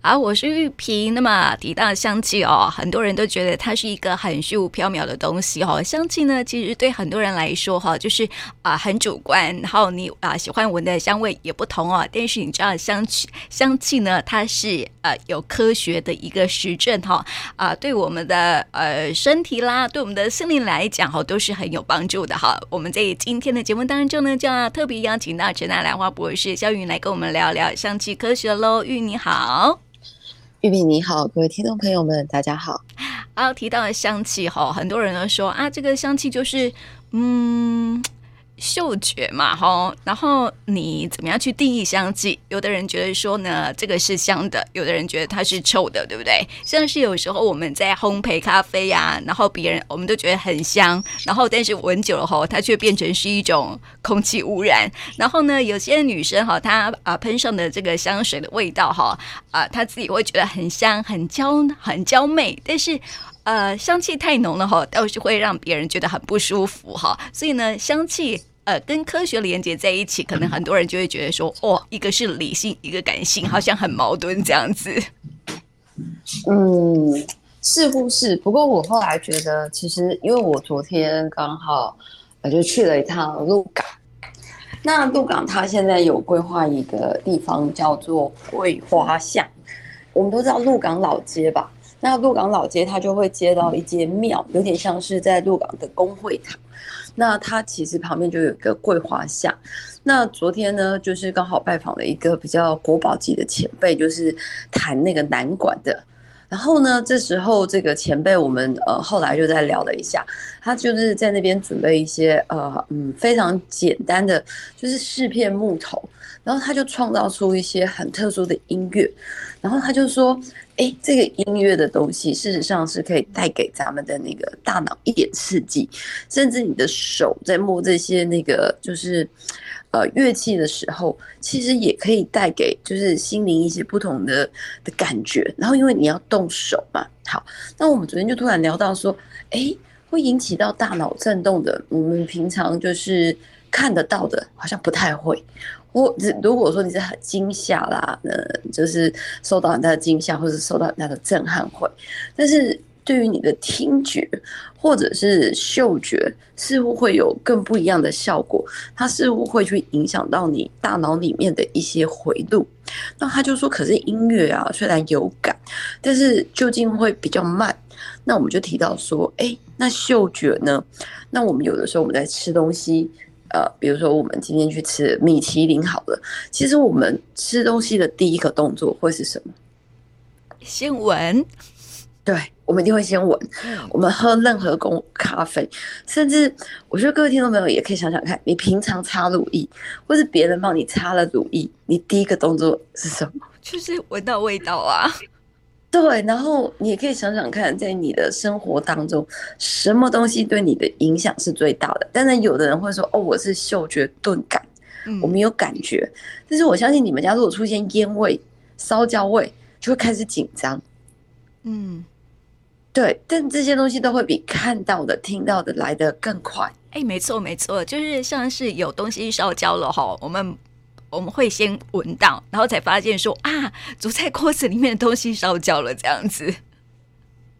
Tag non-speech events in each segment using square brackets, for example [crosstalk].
好，我是玉萍。那么提到香气哦，很多人都觉得它是一个很虚无缥缈的东西哦。香气呢，其实对很多人来说哈，就是啊、很主观，然后你啊、喜欢闻的香味也不同哦。但是你知道香气香气呢，它是呃有科学的一个实证哈啊、对我们的呃身体啦，对我们的心灵来讲哈，都是很有帮助的哈。我们在今天的节目当中呢，就要特别邀请到陈大兰花博士肖云来跟我们聊聊香气科学喽。玉你好。玉米你好，各位听众朋友们，大家好。啊，提到了香气哈，很多人都说啊，这个香气就是嗯。嗅觉嘛，哈，然后你怎么样去定义香气？有的人觉得说呢，这个是香的；有的人觉得它是臭的，对不对？像是有时候我们在烘焙咖啡呀、然后别人我们都觉得很香，然后但是闻久了后，它却变成是一种空气污染。然后呢，有些女生哈，她啊喷上的这个香水的味道哈，啊，她自己会觉得很香、很娇、很娇媚，但是呃，香气太浓了哈，倒是会让别人觉得很不舒服哈。所以呢，香气。呃，跟科学连接在一起，可能很多人就会觉得说，哦，一个是理性，一个感性，好像很矛盾这样子。嗯，似乎是。不过我后来觉得，其实因为我昨天刚好我就去了一趟鹿港，那鹿港它现在有规划一个地方叫做桂花巷。我们都知道鹿港老街吧？那鹿港老街它就会接到一间庙，有点像是在鹿港的公会堂。那他其实旁边就有一个桂花巷。那昨天呢，就是刚好拜访了一个比较国宝级的前辈，就是弹那个南管的。然后呢，这时候这个前辈，我们呃后来就在聊了一下，他就是在那边准备一些呃嗯非常简单的，就是四片木头，然后他就创造出一些很特殊的音乐。然后他就说。哎，这个音乐的东西，事实上是可以带给咱们的那个大脑一点刺激，甚至你的手在摸这些那个就是呃乐器的时候，其实也可以带给就是心灵一些不同的的感觉。然后因为你要动手嘛，好，那我们昨天就突然聊到说，哎，会引起到大脑震动的，我们平常就是看得到的，好像不太会。我如果说你是很惊吓啦，呃，就是受到很大的惊吓，或者受到很大的震撼会，但是对于你的听觉或者是嗅觉，似乎会有更不一样的效果。它似乎会去影响到你大脑里面的一些回路。那他就说，可是音乐啊，虽然有感，但是究竟会比较慢。那我们就提到说，哎，那嗅觉呢？那我们有的时候我们在吃东西。呃，比如说我们今天去吃米其林好了，其实我们吃东西的第一个动作会是什么？先闻。对，我们一定会先闻。我们喝任何公咖啡，甚至我觉得各位听众朋友也可以想想看，你平常擦乳液，或是别人帮你擦了乳液，你第一个动作是什么？就是闻到味道啊。对，然后你也可以想想看，在你的生活当中，什么东西对你的影响是最大的？当然，有的人会说：“哦，我是嗅觉钝感，我没有感觉。”但是我相信你们家如果出现烟味、烧焦味，就会开始紧张。嗯，对，但这些东西都会比看到的、听到的来得更快。哎，没错，没错，就是像是有东西烧焦了哈，我们。我们会先闻到，然后才发现说啊，煮菜锅子里面的东西烧焦了，这样子。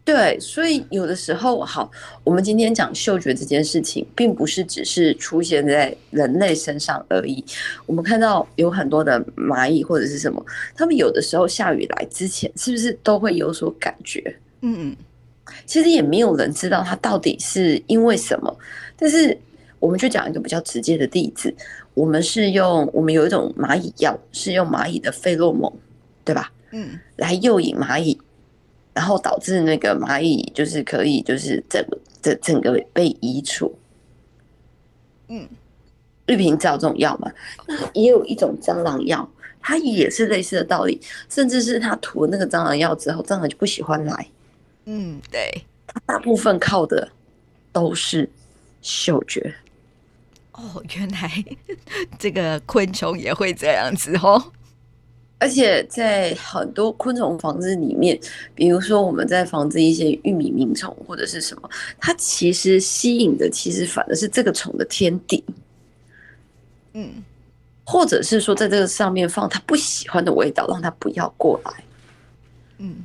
对，所以有的时候，好，我们今天讲嗅觉这件事情，并不是只是出现在人类身上而已。我们看到有很多的蚂蚁或者是什么，他们有的时候下雨来之前，是不是都会有所感觉？嗯，其实也没有人知道它到底是因为什么，但是我们就讲一个比较直接的例子。我们是用，我们有一种蚂蚁药，是用蚂蚁的费洛蒙，对吧？嗯，来诱引蚂蚁，然后导致那个蚂蚁就是可以就是整整整个被移除。嗯，绿萍知道这种药嘛？那也有一种蟑螂药，它也是类似的道理，甚至是它涂了那个蟑螂药之后，蟑螂就不喜欢来。嗯，对，它大部分靠的都是嗅觉。哦，原来 [laughs] 这个昆虫也会这样子哦！而且在很多昆虫房子里面，比如说我们在防治一些玉米鸣虫或者是什么，它其实吸引的其实反而是这个虫的天敌。嗯，或者是说在这个上面放它不喜欢的味道，让它不要过来。嗯，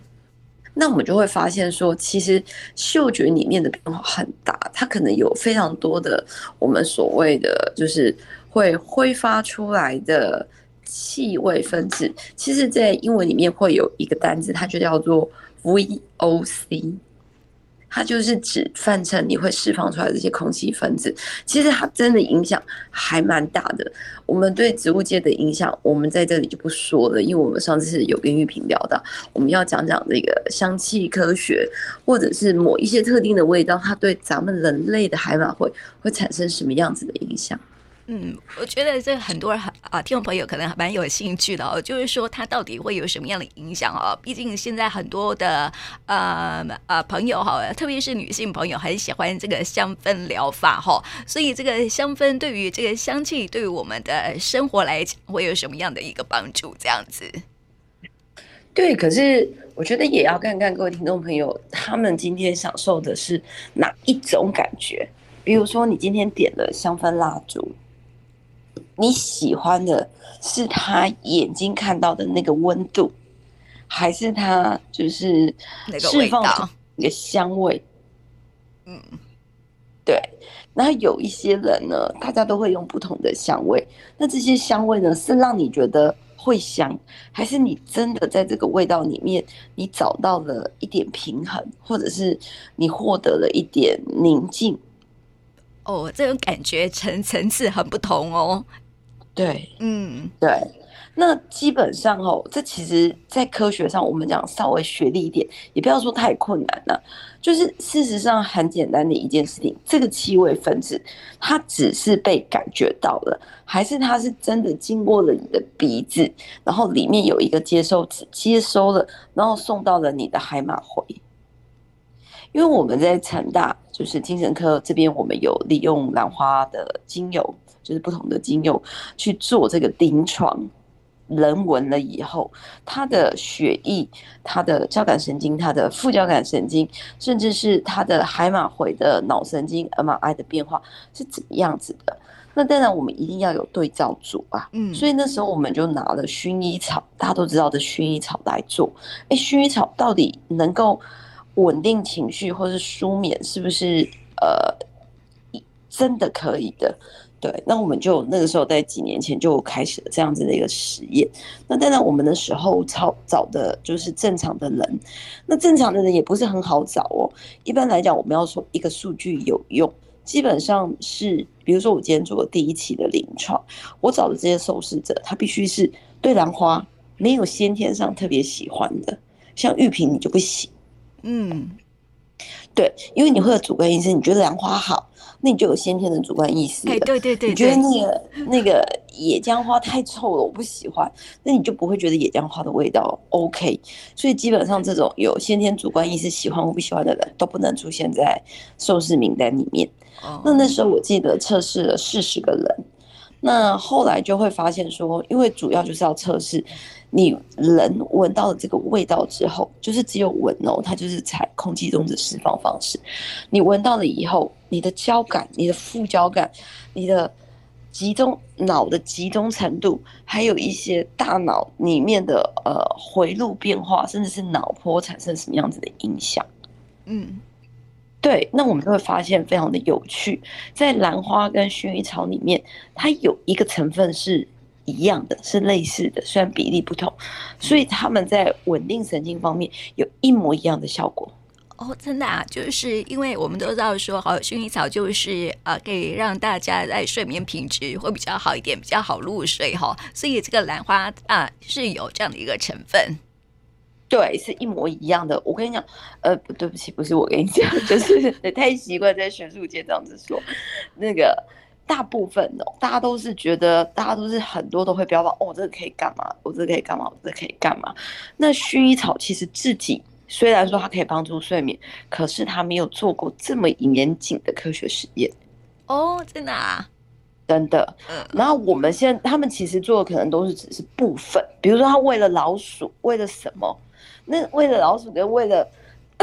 那我们就会发现说，其实嗅觉里面的变化很大，它可能有非常多的我们所谓的就是会挥发出来的气味分子。其实，在英文里面会有一个单字，它就叫做 VOC。它就是指泛称你会释放出来这些空气分子，其实它真的影响还蛮大的。我们对植物界的影响，我们在这里就不说了，因为我们上次有跟玉萍聊到，我们要讲讲这个香气科学，或者是某一些特定的味道，它对咱们人类的海马会会产生什么样子的影响。嗯，我觉得这很多人很啊，听众朋友可能蛮有兴趣的哦，就是说它到底会有什么样的影响哦？毕竟现在很多的呃呃朋友哈，特别是女性朋友很喜欢这个香氛疗法哈，所以这个香氛对于这个香气对于我们的生活来讲会有什么样的一个帮助？这样子。对，可是我觉得也要看看各位听众朋友，他们今天享受的是哪一种感觉？比如说，你今天点了香氛蜡烛。你喜欢的是他眼睛看到的那个温度，还是他就是释放出一个香味？嗯，对。那有一些人呢，大家都会用不同的香味。那这些香味呢，是让你觉得会香，还是你真的在这个味道里面，你找到了一点平衡，或者是你获得了一点宁静？哦，这种感觉层层次很不同哦。对，嗯，对，那基本上哦，这其实，在科学上，我们讲稍微学历一点，也不要说太困难了。就是事实上很简单的一件事情，这个气味分子，它只是被感觉到了，还是它是真的经过了你的鼻子，然后里面有一个接收器接收了，然后送到了你的海马回。因为我们在成大，就是精神科这边，我们有利用兰花的精油。就是不同的精油去做这个临床，人闻了以后，他的血液、他的交感神经、他的副交感神经，甚至是他的海马回的脑神经 MRI 的变化是怎么样子的？那当然，我们一定要有对照组啊。嗯，所以那时候我们就拿了薰衣草，大家都知道的薰衣草来做。哎，薰衣草到底能够稳定情绪或是舒眠，是不是呃真的可以的？对，那我们就那个时候在几年前就开始了这样子的一个实验。那当然，我们的时候找找的就是正常的人。那正常的人也不是很好找哦。一般来讲，我们要说一个数据有用，基本上是，比如说我今天做了第一期的临床，我找的这些受试者，他必须是对兰花没有先天上特别喜欢的，像玉萍你就不行。嗯，对，因为你会有主观意识，你觉得兰花好。那你就有先天的主观意识。对对对对，你觉得那个那个野姜花太臭了，我不喜欢，那你就不会觉得野姜花的味道 OK。所以基本上这种有先天主观意识喜欢或不喜欢的人都不能出现在受试名单里面。那那时候我记得测试了四十个人，那后来就会发现说，因为主要就是要测试。你人闻到了这个味道之后，就是只有闻哦，它就是采空气中的释放方式。你闻到了以后，你的交感、你的副交感、你的集中脑的集中程度，还有一些大脑里面的呃回路变化，甚至是脑波产生什么样子的影响？嗯，对，那我们就会发现非常的有趣，在兰花跟薰衣草里面，它有一个成分是。一样的，是类似的，虽然比例不同，所以他们在稳定神经方面有一模一样的效果。哦，真的啊，就是因为我们都知道说，好，薰衣草就是呃，可以让大家在睡眠品质会比较好一点，比较好入睡哈。所以这个兰花啊是有这样的一个成分，对，是一模一样的。我跟你讲，呃，不对不起，不是我跟你讲，[laughs] 就是太习惯在学术界这样子说那个。大部分哦，大家都是觉得，大家都是很多都会标榜哦，这个可以干嘛？我这个可以干嘛？我这个可以干嘛？那薰衣草其实自己虽然说它可以帮助睡眠，可是它没有做过这么严谨的科学实验哦，真的啊，真的。嗯，然后我们现在他们其实做的可能都是只是部分，比如说他为了老鼠，为了什么？那为了老鼠跟为了。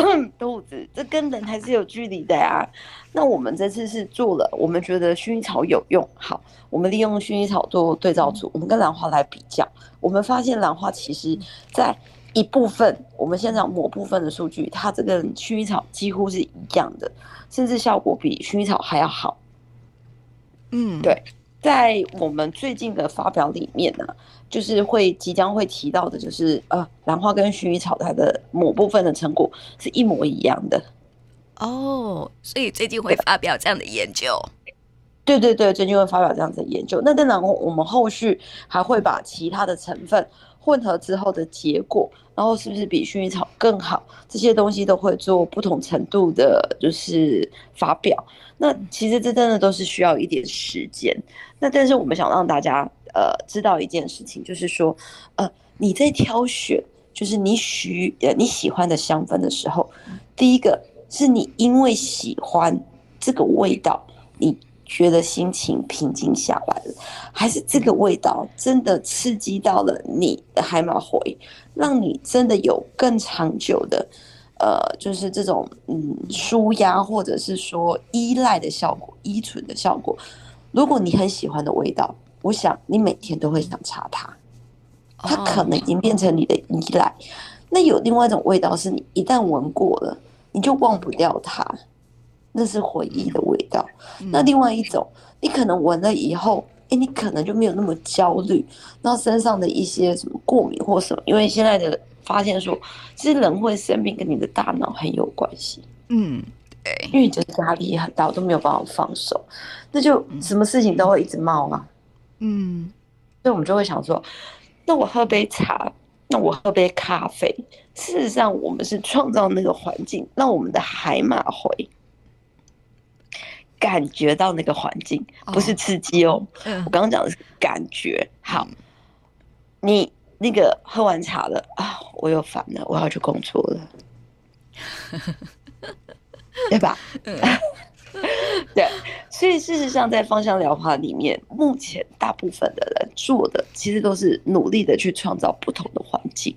[clears throat] 肚子，这跟人还是有距离的呀。那我们这次是做了，我们觉得薰衣草有用。好，我们利用薰衣草做对照组，我们跟兰花来比较，我们发现兰花其实在一部分，我们现在某部分的数据，它这个薰衣草几乎是一样的，甚至效果比薰衣草还要好。嗯，对，在我们最近的发表里面呢、啊，就是会即将会提到的，就是呃，兰花跟薰衣草它的某部分的成果是一模一样的。哦，所以最近会发表这样的研究。对对对，最近会发表这样子的研究。那当然，我们后续还会把其他的成分混合之后的结果，然后是不是比薰衣草更好，这些东西都会做不同程度的，就是发表。那其实这真的都是需要一点时间。那但是我们想让大家呃知道一件事情，就是说呃你在挑选就是你许呃你喜欢的香氛的时候，第一个是你因为喜欢这个味道，你。觉得心情平静下来了，还是这个味道真的刺激到了你的海马回，让你真的有更长久的，呃，就是这种嗯舒压或者是说依赖的效果、依存的效果。如果你很喜欢的味道，我想你每天都会想擦它，它可能已经变成你的依赖。那有另外一种味道，是你一旦闻过了，你就忘不掉它。那是回忆的味道。那另外一种，你可能闻了以后，哎，你可能就没有那么焦虑，然后身上的一些什么过敏或什么，因为现在的发现说，其实人会生病跟你的大脑很有关系。嗯，对，因为你觉得压力很大，我都没有办法放手，那就什么事情都会一直冒啊。嗯，所以我们就会想说，那我喝杯茶，那我喝杯咖啡。事实上，我们是创造那个环境，让我们的海马回。感觉到那个环境，不是刺激哦。我刚刚讲的是感觉。好，你那个喝完茶了啊，我又烦了，我要去工作了，[laughs] 对吧？[laughs] 对，所以事实上，在芳香疗法里面，目前大部分的人做的，其实都是努力的去创造不同的环境。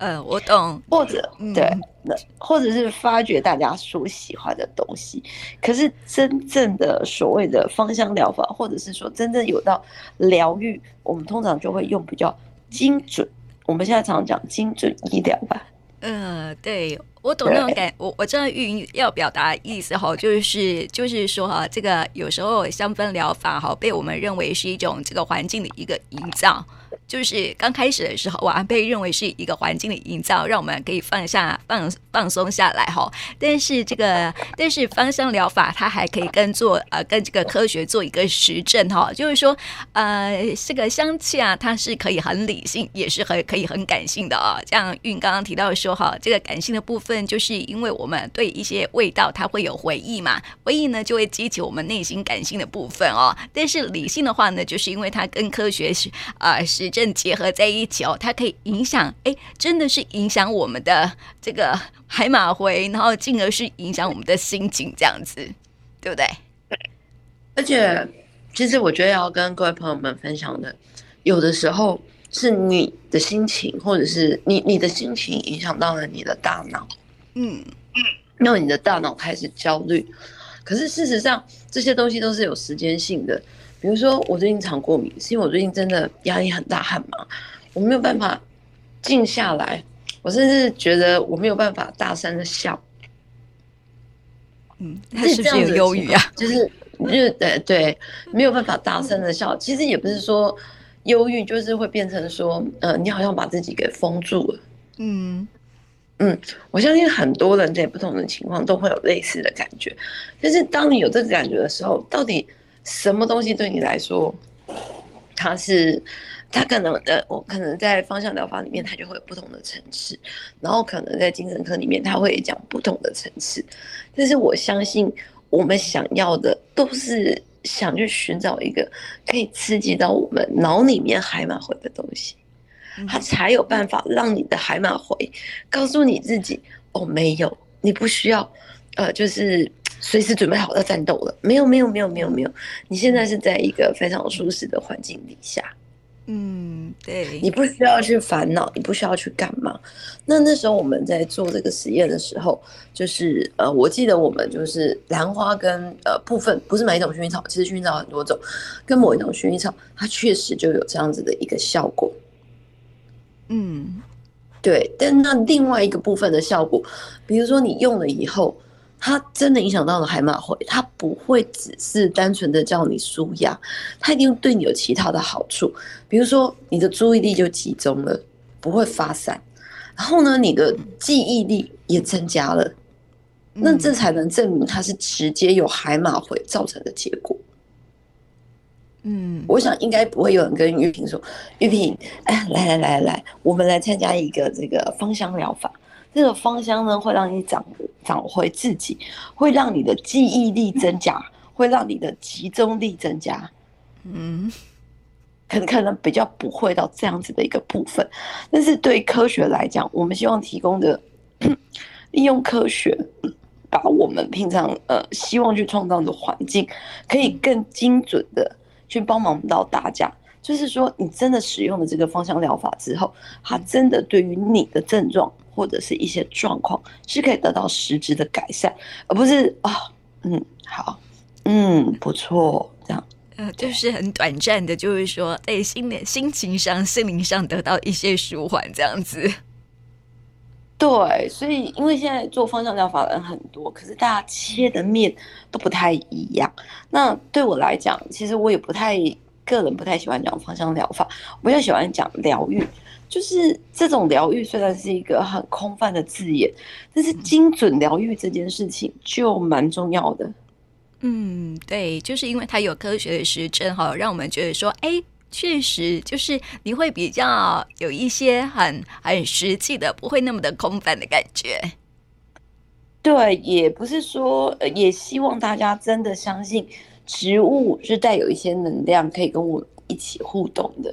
嗯，我懂。或者对，那或者是发掘大家所喜欢的东西。可是真正的所谓的芳香疗法，或者是说真正有到疗愈，我们通常就会用比较精准。我们现在常常讲精准医疗吧。嗯，对，我懂那种感，我我知道玉云要表达意思哈，就是就是说哈，这个有时候香氛疗法哈，被我们认为是一种这个环境的一个营造。就是刚开始的时候，哇，被认为是一个环境的营造，让我们可以放下、放放松下来哈。但是这个，[laughs] 但是芳香疗法它还可以跟做呃，跟这个科学做一个实证哈。就是说，呃，这个香气啊，它是可以很理性，也是很可以很感性的啊。像运刚刚提到说哈，这个感性的部分，就是因为我们对一些味道它会有回忆嘛，回忆呢就会激起我们内心感性的部分哦。但是理性的话呢，就是因为它跟科学是啊实证。结合在一起哦，它可以影响，哎，真的是影响我们的这个海马回，然后进而是影响我们的心情，这样子，对不对？对。而且，其实我觉得要跟各位朋友们分享的，有的时候是你的心情，或者是你你的心情影响到了你的大脑，嗯嗯，让你的大脑开始焦虑。可是事实上，这些东西都是有时间性的。比如说，我最近常过敏，是因为我最近真的压力很大很忙，我没有办法静下来，我甚至觉得我没有办法大声的笑。嗯，他是不是有忧郁啊？就是，就是对对，没有办法大声的笑。其实也不是说忧郁，就是会变成说，呃，你好像把自己给封住了。嗯嗯，我相信很多人在不同的情况都会有类似的感觉。就是当你有这个感觉的时候，到底？什么东西对你来说，它是，它可能的，我可能在方向疗法里面，它就会有不同的层次，然后可能在精神科里面，他会讲不同的层次。但是我相信，我们想要的都是想去寻找一个可以刺激到我们脑里面海马回的东西，他才有办法让你的海马回告诉你自己，哦，没有，你不需要，呃，就是。随时准备好要战斗了？没有，没有，没有，没有，没有。你现在是在一个非常舒适的环境底下，嗯，对，你不需要去烦恼，你不需要去干嘛。那那时候我们在做这个实验的时候，就是呃，我记得我们就是兰花跟呃部分不是每一种薰衣草，其实薰衣草很多种，跟某一种薰衣草，它确实就有这样子的一个效果。嗯，对，但那另外一个部分的效果，比如说你用了以后，它真的影响到了海马回，它不会只是单纯的叫你舒压，它一定对你有其他的好处，比如说你的注意力就集中了，不会发散，然后呢，你的记忆力也增加了，那这才能证明它是直接由海马回造成的结果。嗯，我想应该不会有人跟玉萍说，玉萍，哎，来来来来，我们来参加一个这个芳香疗法。这个芳香呢，会让你找找回自己，会让你的记忆力增加，会让你的集中力增加。嗯，可能可能比较不会到这样子的一个部分，但是对科学来讲，我们希望提供的利用科学，把我们平常呃希望去创造的环境，可以更精准的。去帮忙到大家，就是说，你真的使用了这个芳香疗法之后，它真的对于你的症状或者是一些状况是可以得到实质的改善，而不是啊、哦，嗯，好，嗯，不错，呃，就是很短暂的，就是说，在心的心情上、心灵上得到一些舒缓，这样子。对，所以因为现在做方向疗法的人很多，可是大家切的面都不太一样。那对我来讲，其实我也不太个人不太喜欢讲方向疗法，我比较喜欢讲疗愈。就是这种疗愈虽然是一个很空泛的字眼，但是精准疗愈这件事情就蛮重要的。嗯，对，就是因为它有科学的实证哈，让我们觉得说，哎。确实，就是你会比较有一些很很实际的，不会那么的空泛的感觉。对，也不是说，也希望大家真的相信植物是带有一些能量，可以跟我一起互动的。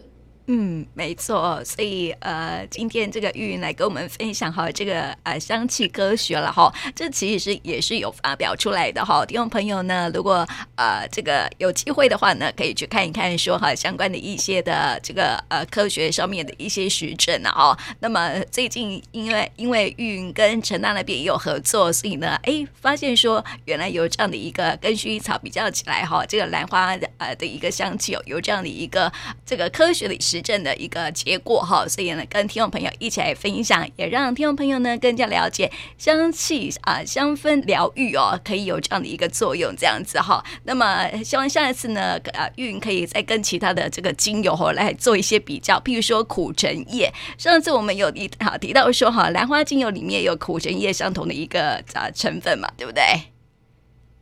嗯，没错，所以呃，今天这个玉云来跟我们分享哈，这个呃香气科学了哈，这其实是也是有发表出来的哈。听众朋友呢，如果呃这个有机会的话呢，可以去看一看说哈相关的一些的这个呃科学上面的一些实证啊。哦，那么最近因为因为玉云跟陈大那边也有合作，所以呢，哎，发现说原来有这样的一个跟薰衣草比较起来哈，这个兰花呃的一个香气有有这样的一个这个科学的实。实证的一个结果哈，所以呢，跟听众朋友一起来分享，也让听众朋友呢更加了解香气啊，香氛疗愈哦，可以有这样的一个作用，这样子哈。那么希望下一次呢，啊，玉云可以再跟其他的这个精油哈来做一些比较，譬如说苦橙叶，上次我们有一好提到说哈，兰花精油里面有苦橙叶相同的一个啊成分嘛，对不对？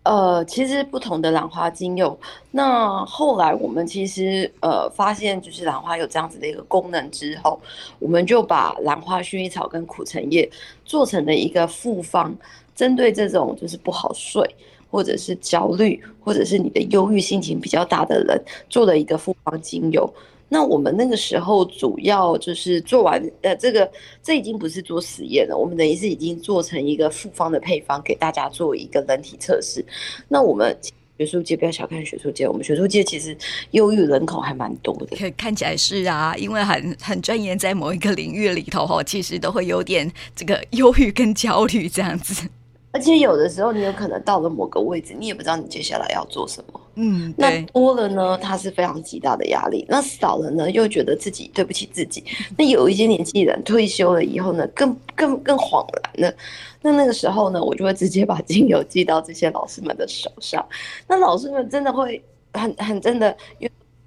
呃，其实不同的兰花精油，那后来我们其实呃发现，就是兰花有这样子的一个功能之后，我们就把兰花、薰衣草跟苦橙叶做成了一个复方，针对这种就是不好睡，或者是焦虑，或者是你的忧郁心情比较大的人，做了一个复方精油。那我们那个时候主要就是做完，呃，这个这已经不是做实验了，我们等于是已经做成一个复方的配方给大家做一个人体测试。那我们学术界不要小看学术界，我们学术界其实忧郁人口还蛮多的。看起来是啊，因为很很钻研在某一个领域里头哈，其实都会有点这个忧郁跟焦虑这样子。而且有的时候，你有可能到了某个位置，你也不知道你接下来要做什么。嗯，那多了呢，它是非常极大的压力；那少了呢，又觉得自己对不起自己。那有一些年纪人退休了以后呢，更更更恍然了。那那个时候呢，我就会直接把精油寄到这些老师们的手上。那老师们真的会很很真的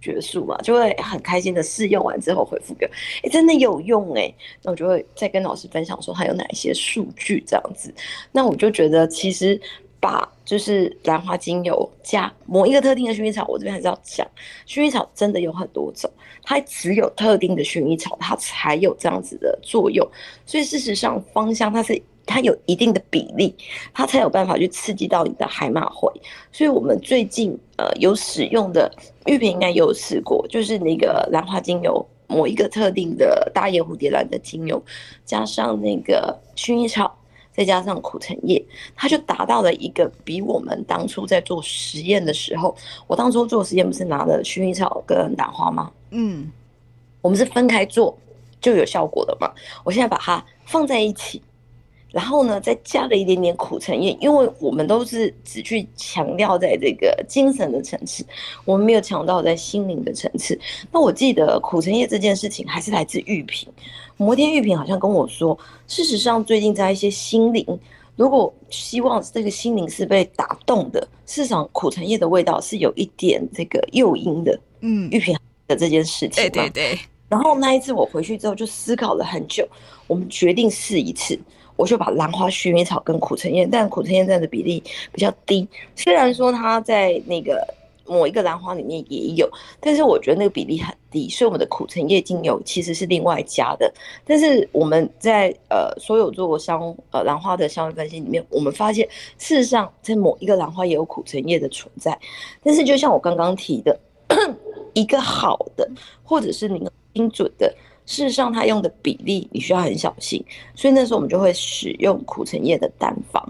学术嘛，就会很开心的试用完之后回复给我，哎、真的有用哎、那我就会再跟老师分享说它有哪一些数据这样子，那我就觉得其实把就是兰花精油加某一个特定的薰衣草，我这边还是要讲，薰衣草真的有很多种，它只有特定的薰衣草它才有这样子的作用，所以事实上芳香它是。它有一定的比例，它才有办法去刺激到你的海马回。所以，我们最近呃有使用的玉萍应该有试过，就是那个兰花精油，某一个特定的大叶蝴蝶兰的精油，加上那个薰衣草，再加上苦橙叶，它就达到了一个比我们当初在做实验的时候，我当初做实验不是拿了薰衣草跟兰花吗？嗯，我们是分开做就有效果的嘛。我现在把它放在一起。然后呢，再加了一点点苦橙叶，因为我们都是只去强调在这个精神的层次，我们没有强调在心灵的层次。那我记得苦橙叶这件事情还是来自玉萍，摩天玉萍好像跟我说，事实上最近在一些心灵，如果希望这个心灵是被打动的，事实上苦橙叶的味道是有一点这个诱因的。嗯，玉萍的这件事情，对对对。然后那一次我回去之后就思考了很久，我们决定试一次。我就把兰花薰衣草跟苦橙叶，但苦橙叶占的比例比较低。虽然说它在那个某一个兰花里面也有，但是我觉得那个比例很低，所以我们的苦橙叶精油其实是另外加的。但是我们在呃所有做过香呃兰花的香味分析里面，我们发现事实上在某一个兰花也有苦橙叶的存在。但是就像我刚刚提的，[coughs] 一个好的或者是你精准的。事实上，它用的比例你需要很小心，所以那时候我们就会使用苦橙叶的单方，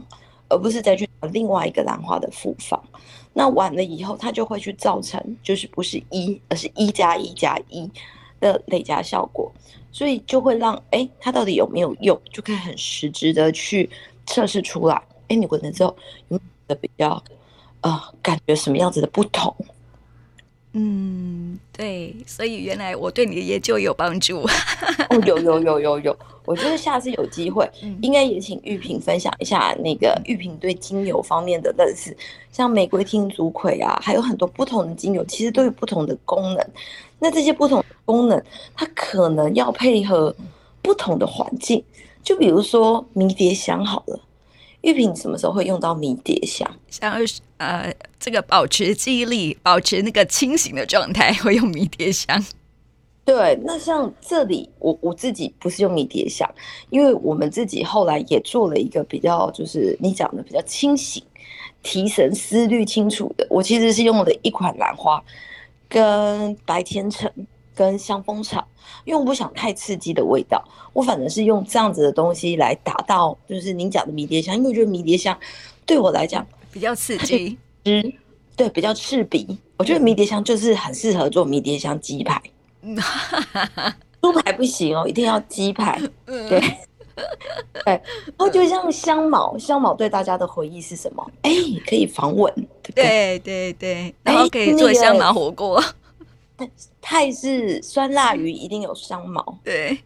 而不是再去另外一个兰花的复方。那完了以后，它就会去造成就是不是一，而是一加一加一的累加效果，所以就会让哎、它到底有没有用，就可以很实质的去测试出来。哎、你闻了之后有没有比较呃感觉什么样子的不同？嗯，对，所以原来我对你的研究有帮助。哦，有有有有有，我觉得下次有机会，应该也请玉萍分享一下那个玉萍对精油方面的认识，像玫瑰天竺葵啊，还有很多不同的精油，其实都有不同的功能。那这些不同的功能，它可能要配合不同的环境，就比如说迷迭香好了。玉萍什么时候会用到迷迭香？像呃，这个保持记忆力、保持那个清醒的状态，会用迷迭香。对，那像这里，我我自己不是用迷迭香，因为我们自己后来也做了一个比较，就是你讲的比较清醒、提神思虑清楚的。我其实是用了一款兰花，跟白天橙。跟香蜂草，因为我不想太刺激的味道，我反正是用这样子的东西来达到，就是您讲的迷迭香，因为我觉得迷迭香对我来讲比较刺激，嗯，对，比较刺鼻。我觉得迷迭香就是很适合做迷迭香鸡排，[laughs] 猪排不行哦，一定要鸡排。[laughs] 对，对，然后就像香茅，香茅对大家的回忆是什么？哎，可以防蚊，对对对对，然后可以做香茅火锅。泰式酸辣鱼一定有香茅，对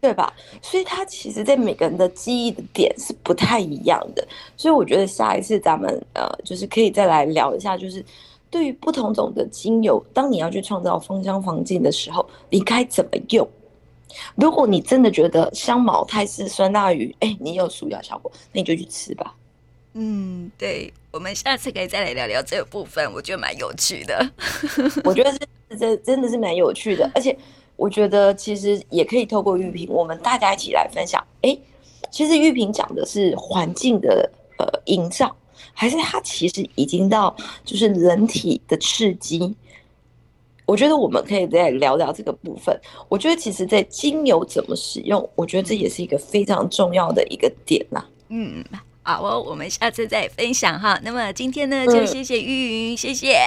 对吧？所以它其实，在每个人的记忆的点是不太一样的。所以我觉得下一次咱们呃，就是可以再来聊一下，就是对于不同种的精油，当你要去创造芳香环境的时候，你该怎么用？如果你真的觉得香茅、泰式酸辣鱼，哎、欸，你有舒压效果，那你就去吃吧。嗯，对，我们下次可以再来聊聊这个部分，我觉得蛮有趣的。[laughs] 我觉得这这真的是蛮有趣的，而且我觉得其实也可以透过玉萍，我们大家一起来分享。哎，其实玉萍讲的是环境的呃营造，还是它其实已经到就是人体的刺激？我觉得我们可以再聊聊这个部分。我觉得其实，在精油怎么使用，我觉得这也是一个非常重要的一个点呐。嗯。好哦我们下次再分享哈。那么今天呢就谢谢玉云谢谢。